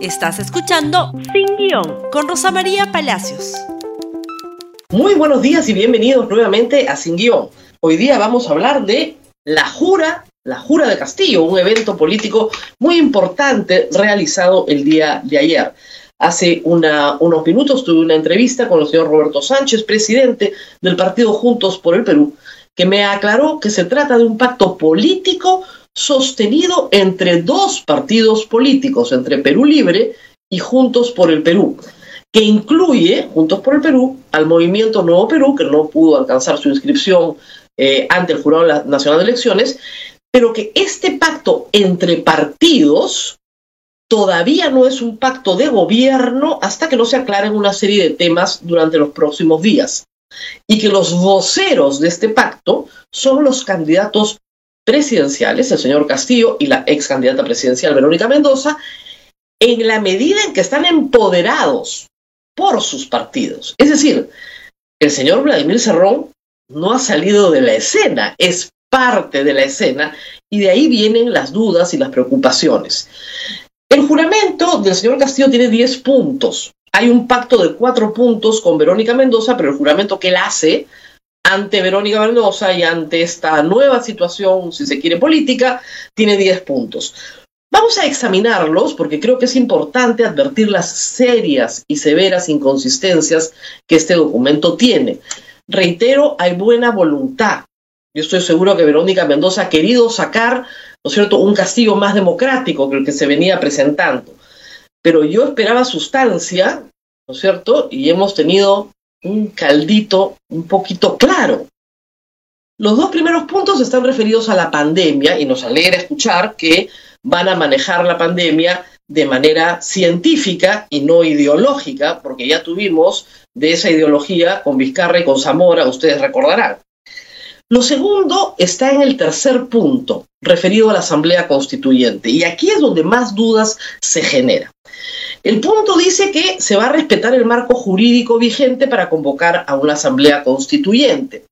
Estás escuchando Sin Guión con Rosa María Palacios. Muy buenos días y bienvenidos nuevamente a Sin Guión. Hoy día vamos a hablar de la Jura, la Jura de Castillo, un evento político muy importante realizado el día de ayer. Hace unos minutos tuve una entrevista con el señor Roberto Sánchez, presidente del partido Juntos por el Perú, que me aclaró que se trata de un pacto político sostenido entre dos partidos políticos, entre Perú Libre y Juntos por el Perú, que incluye, Juntos por el Perú, al movimiento Nuevo Perú, que no pudo alcanzar su inscripción eh, ante el Jurado Nacional de Elecciones, pero que este pacto entre partidos todavía no es un pacto de gobierno hasta que no se aclaren una serie de temas durante los próximos días. Y que los voceros de este pacto son los candidatos presidenciales, el señor Castillo y la ex candidata presidencial Verónica Mendoza, en la medida en que están empoderados por sus partidos. Es decir, el señor Vladimir Cerrón no ha salido de la escena, es parte de la escena y de ahí vienen las dudas y las preocupaciones. El juramento del señor Castillo tiene 10 puntos. Hay un pacto de cuatro puntos con Verónica Mendoza, pero el juramento que él hace ante Verónica Mendoza y ante esta nueva situación, si se quiere, política, tiene 10 puntos. Vamos a examinarlos porque creo que es importante advertir las serias y severas inconsistencias que este documento tiene. Reitero, hay buena voluntad. Yo estoy seguro que Verónica Mendoza ha querido sacar, ¿no es cierto?, un castigo más democrático que el que se venía presentando. Pero yo esperaba sustancia, ¿no es cierto? Y hemos tenido un caldito un poquito claro. Los dos primeros puntos están referidos a la pandemia y nos alegra escuchar que van a manejar la pandemia de manera científica y no ideológica, porque ya tuvimos de esa ideología con Vizcarra y con Zamora, ustedes recordarán. Lo segundo está en el tercer punto, referido a la Asamblea Constituyente, y aquí es donde más dudas se generan. El punto dice que se va a respetar el marco jurídico vigente para convocar a una asamblea constituyente.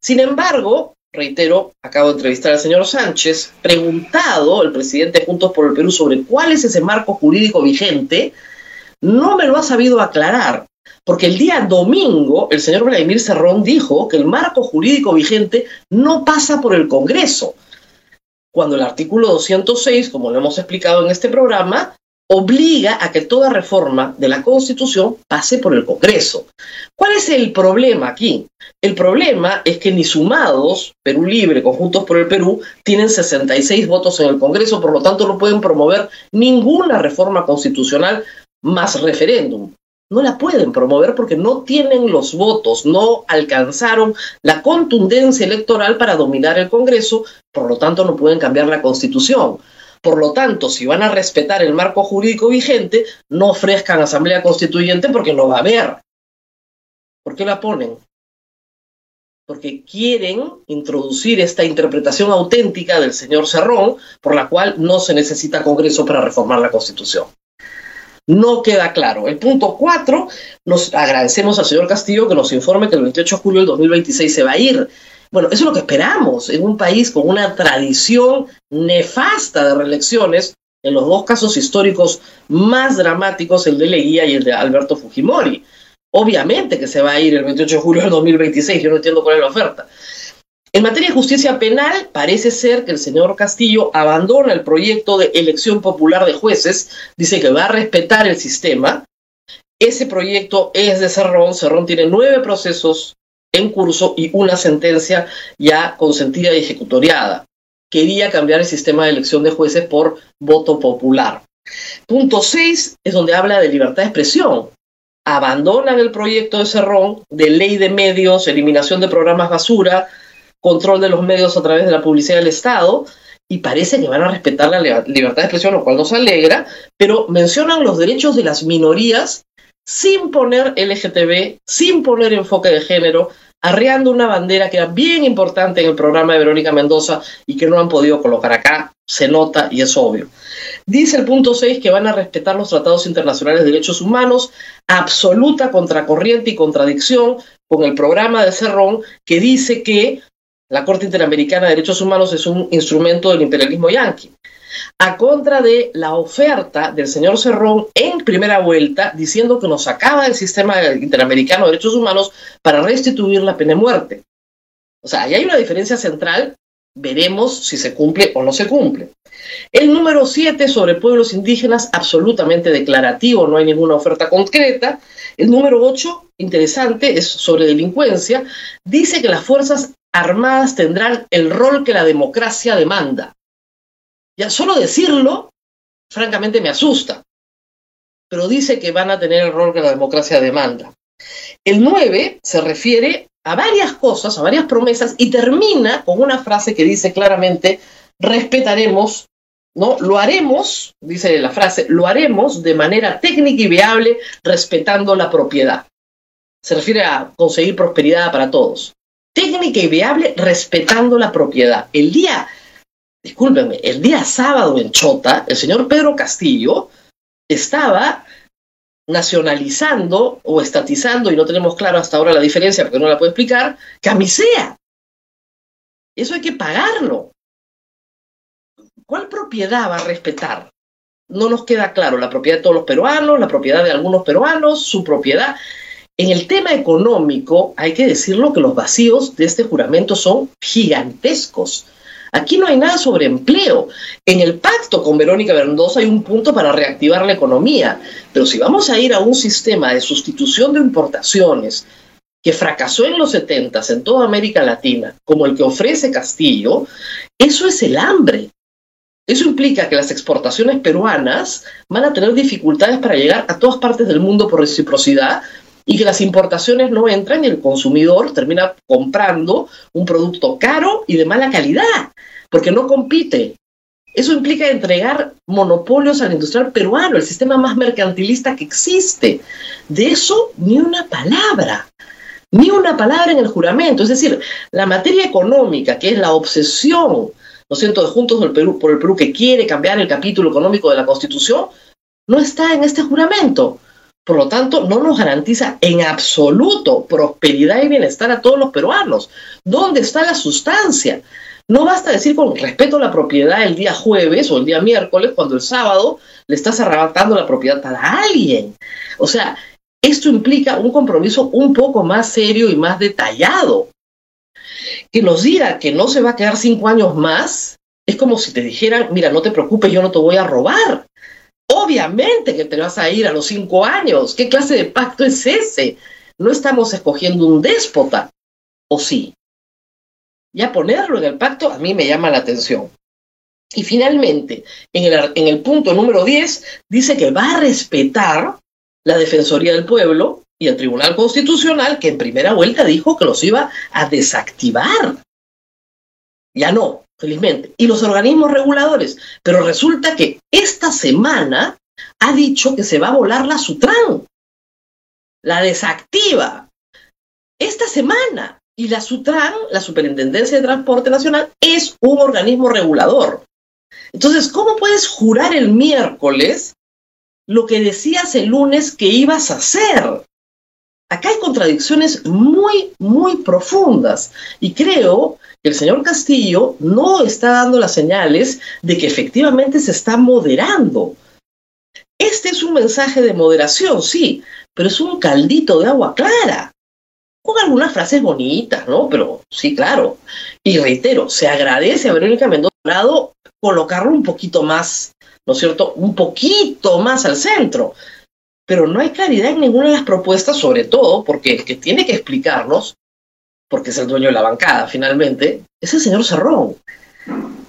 Sin embargo, reitero, acabo de entrevistar al señor Sánchez, preguntado el presidente Juntos por el Perú sobre cuál es ese marco jurídico vigente, no me lo ha sabido aclarar, porque el día domingo el señor Vladimir Cerrón dijo que el marco jurídico vigente no pasa por el Congreso, cuando el artículo 206, como lo hemos explicado en este programa, obliga a que toda reforma de la Constitución pase por el Congreso. ¿Cuál es el problema aquí? El problema es que ni sumados, Perú Libre, Conjuntos por el Perú, tienen 66 votos en el Congreso, por lo tanto no pueden promover ninguna reforma constitucional más referéndum. No la pueden promover porque no tienen los votos, no alcanzaron la contundencia electoral para dominar el Congreso, por lo tanto no pueden cambiar la Constitución. Por lo tanto, si van a respetar el marco jurídico vigente, no ofrezcan asamblea constituyente porque no va a haber. ¿Por qué la ponen? Porque quieren introducir esta interpretación auténtica del señor Cerrón, por la cual no se necesita Congreso para reformar la Constitución. No queda claro. El punto cuatro, nos agradecemos al señor Castillo que nos informe que el 28 de julio del 2026 se va a ir. Bueno, eso es lo que esperamos en un país con una tradición nefasta de reelecciones, en los dos casos históricos más dramáticos, el de Leguía y el de Alberto Fujimori. Obviamente que se va a ir el 28 de julio del 2026, yo no entiendo cuál es la oferta. En materia de justicia penal, parece ser que el señor Castillo abandona el proyecto de elección popular de jueces, dice que va a respetar el sistema. Ese proyecto es de Cerrón, Cerrón tiene nueve procesos en curso y una sentencia ya consentida y ejecutoriada. Quería cambiar el sistema de elección de jueces por voto popular. Punto 6 es donde habla de libertad de expresión. Abandonan el proyecto de Cerrón de ley de medios, eliminación de programas basura, control de los medios a través de la publicidad del Estado, y parece que van a respetar la libertad de expresión, lo cual nos alegra, pero mencionan los derechos de las minorías sin poner LGTB, sin poner enfoque de género, arreando una bandera que era bien importante en el programa de Verónica Mendoza y que no han podido colocar acá, se nota y es obvio. Dice el punto 6 que van a respetar los tratados internacionales de derechos humanos, absoluta contracorriente y contradicción con el programa de Cerrón que dice que la Corte Interamericana de Derechos Humanos es un instrumento del imperialismo yanqui. A contra de la oferta del señor Cerrón en primera vuelta, diciendo que nos sacaba del sistema interamericano de derechos humanos para restituir la pena de muerte. O sea, ahí hay una diferencia central, veremos si se cumple o no se cumple. El número 7 sobre pueblos indígenas, absolutamente declarativo, no hay ninguna oferta concreta. El número 8, interesante, es sobre delincuencia, dice que las Fuerzas Armadas tendrán el rol que la democracia demanda. Ya solo decirlo, francamente, me asusta. Pero dice que van a tener el rol que la democracia demanda. El 9 se refiere a varias cosas, a varias promesas, y termina con una frase que dice claramente, respetaremos, ¿no? Lo haremos, dice la frase, lo haremos de manera técnica y viable, respetando la propiedad. Se refiere a conseguir prosperidad para todos. Técnica y viable, respetando la propiedad. El día discúlpenme, el día sábado en Chota, el señor Pedro Castillo estaba nacionalizando o estatizando, y no tenemos claro hasta ahora la diferencia porque no la puedo explicar, camisea. Eso hay que pagarlo. ¿Cuál propiedad va a respetar? No nos queda claro la propiedad de todos los peruanos, la propiedad de algunos peruanos, su propiedad. En el tema económico, hay que decirlo que los vacíos de este juramento son gigantescos. Aquí no hay nada sobre empleo. En el pacto con Verónica Mendoza hay un punto para reactivar la economía, pero si vamos a ir a un sistema de sustitución de importaciones que fracasó en los 70 en toda América Latina, como el que ofrece Castillo, eso es el hambre. Eso implica que las exportaciones peruanas van a tener dificultades para llegar a todas partes del mundo por reciprocidad, y que las importaciones no entran y el consumidor termina comprando un producto caro y de mala calidad, porque no compite. Eso implica entregar monopolios al industrial peruano, el sistema más mercantilista que existe. De eso ni una palabra, ni una palabra en el juramento. Es decir, la materia económica, que es la obsesión, ¿no siento?, de Juntos del Perú, por el Perú que quiere cambiar el capítulo económico de la Constitución, no está en este juramento. Por lo tanto, no nos garantiza en absoluto prosperidad y bienestar a todos los peruanos. ¿Dónde está la sustancia? No basta decir con respeto a la propiedad el día jueves o el día miércoles, cuando el sábado le estás arrebatando la propiedad a alguien. O sea, esto implica un compromiso un poco más serio y más detallado. Que nos diga que no se va a quedar cinco años más, es como si te dijeran, mira, no te preocupes, yo no te voy a robar. Obviamente que te vas a ir a los cinco años. ¿Qué clase de pacto es ese? No estamos escogiendo un déspota, ¿o sí? Ya ponerlo en el pacto a mí me llama la atención. Y finalmente, en el, en el punto número 10, dice que va a respetar la Defensoría del Pueblo y el Tribunal Constitucional, que en primera vuelta dijo que los iba a desactivar. Ya no, felizmente, y los organismos reguladores. Pero resulta que esta semana ha dicho que se va a volar la Sutran. La desactiva. Esta semana. Y la Sutran, la Superintendencia de Transporte Nacional, es un organismo regulador. Entonces, ¿cómo puedes jurar el miércoles lo que decías el lunes que ibas a hacer? Acá hay contradicciones muy, muy profundas. Y creo el señor Castillo no está dando las señales de que efectivamente se está moderando. Este es un mensaje de moderación, sí, pero es un caldito de agua clara, con algunas frases bonitas, ¿no? Pero sí, claro. Y reitero, se agradece a Verónica Mendoza colocarlo un poquito más, ¿no es cierto? Un poquito más al centro. Pero no hay claridad en ninguna de las propuestas, sobre todo porque el que tiene que explicarnos porque es el dueño de la bancada finalmente, es el señor Cerrón.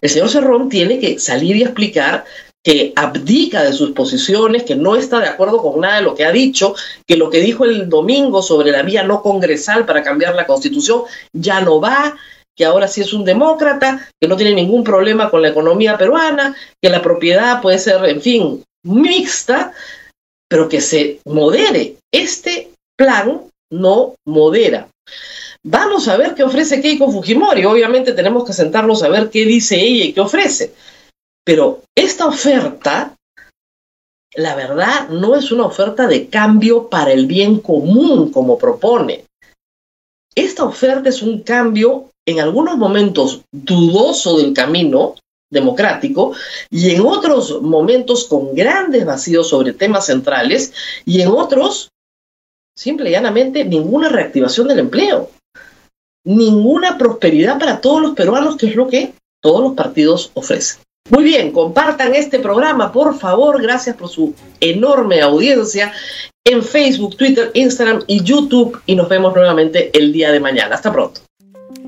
El señor Cerrón tiene que salir y explicar que abdica de sus posiciones, que no está de acuerdo con nada de lo que ha dicho, que lo que dijo el domingo sobre la vía no congresal para cambiar la constitución ya no va, que ahora sí es un demócrata, que no tiene ningún problema con la economía peruana, que la propiedad puede ser, en fin, mixta, pero que se modere. Este plan no modera. Vamos a ver qué ofrece Keiko Fujimori. Obviamente tenemos que sentarnos a ver qué dice ella y qué ofrece. Pero esta oferta, la verdad, no es una oferta de cambio para el bien común como propone. Esta oferta es un cambio en algunos momentos dudoso del camino, democrático y en otros momentos con grandes vacíos sobre temas centrales y en otros, simple y llanamente, ninguna reactivación del empleo, ninguna prosperidad para todos los peruanos, que es lo que todos los partidos ofrecen. Muy bien, compartan este programa, por favor. Gracias por su enorme audiencia en Facebook, Twitter, Instagram y YouTube. Y nos vemos nuevamente el día de mañana. Hasta pronto.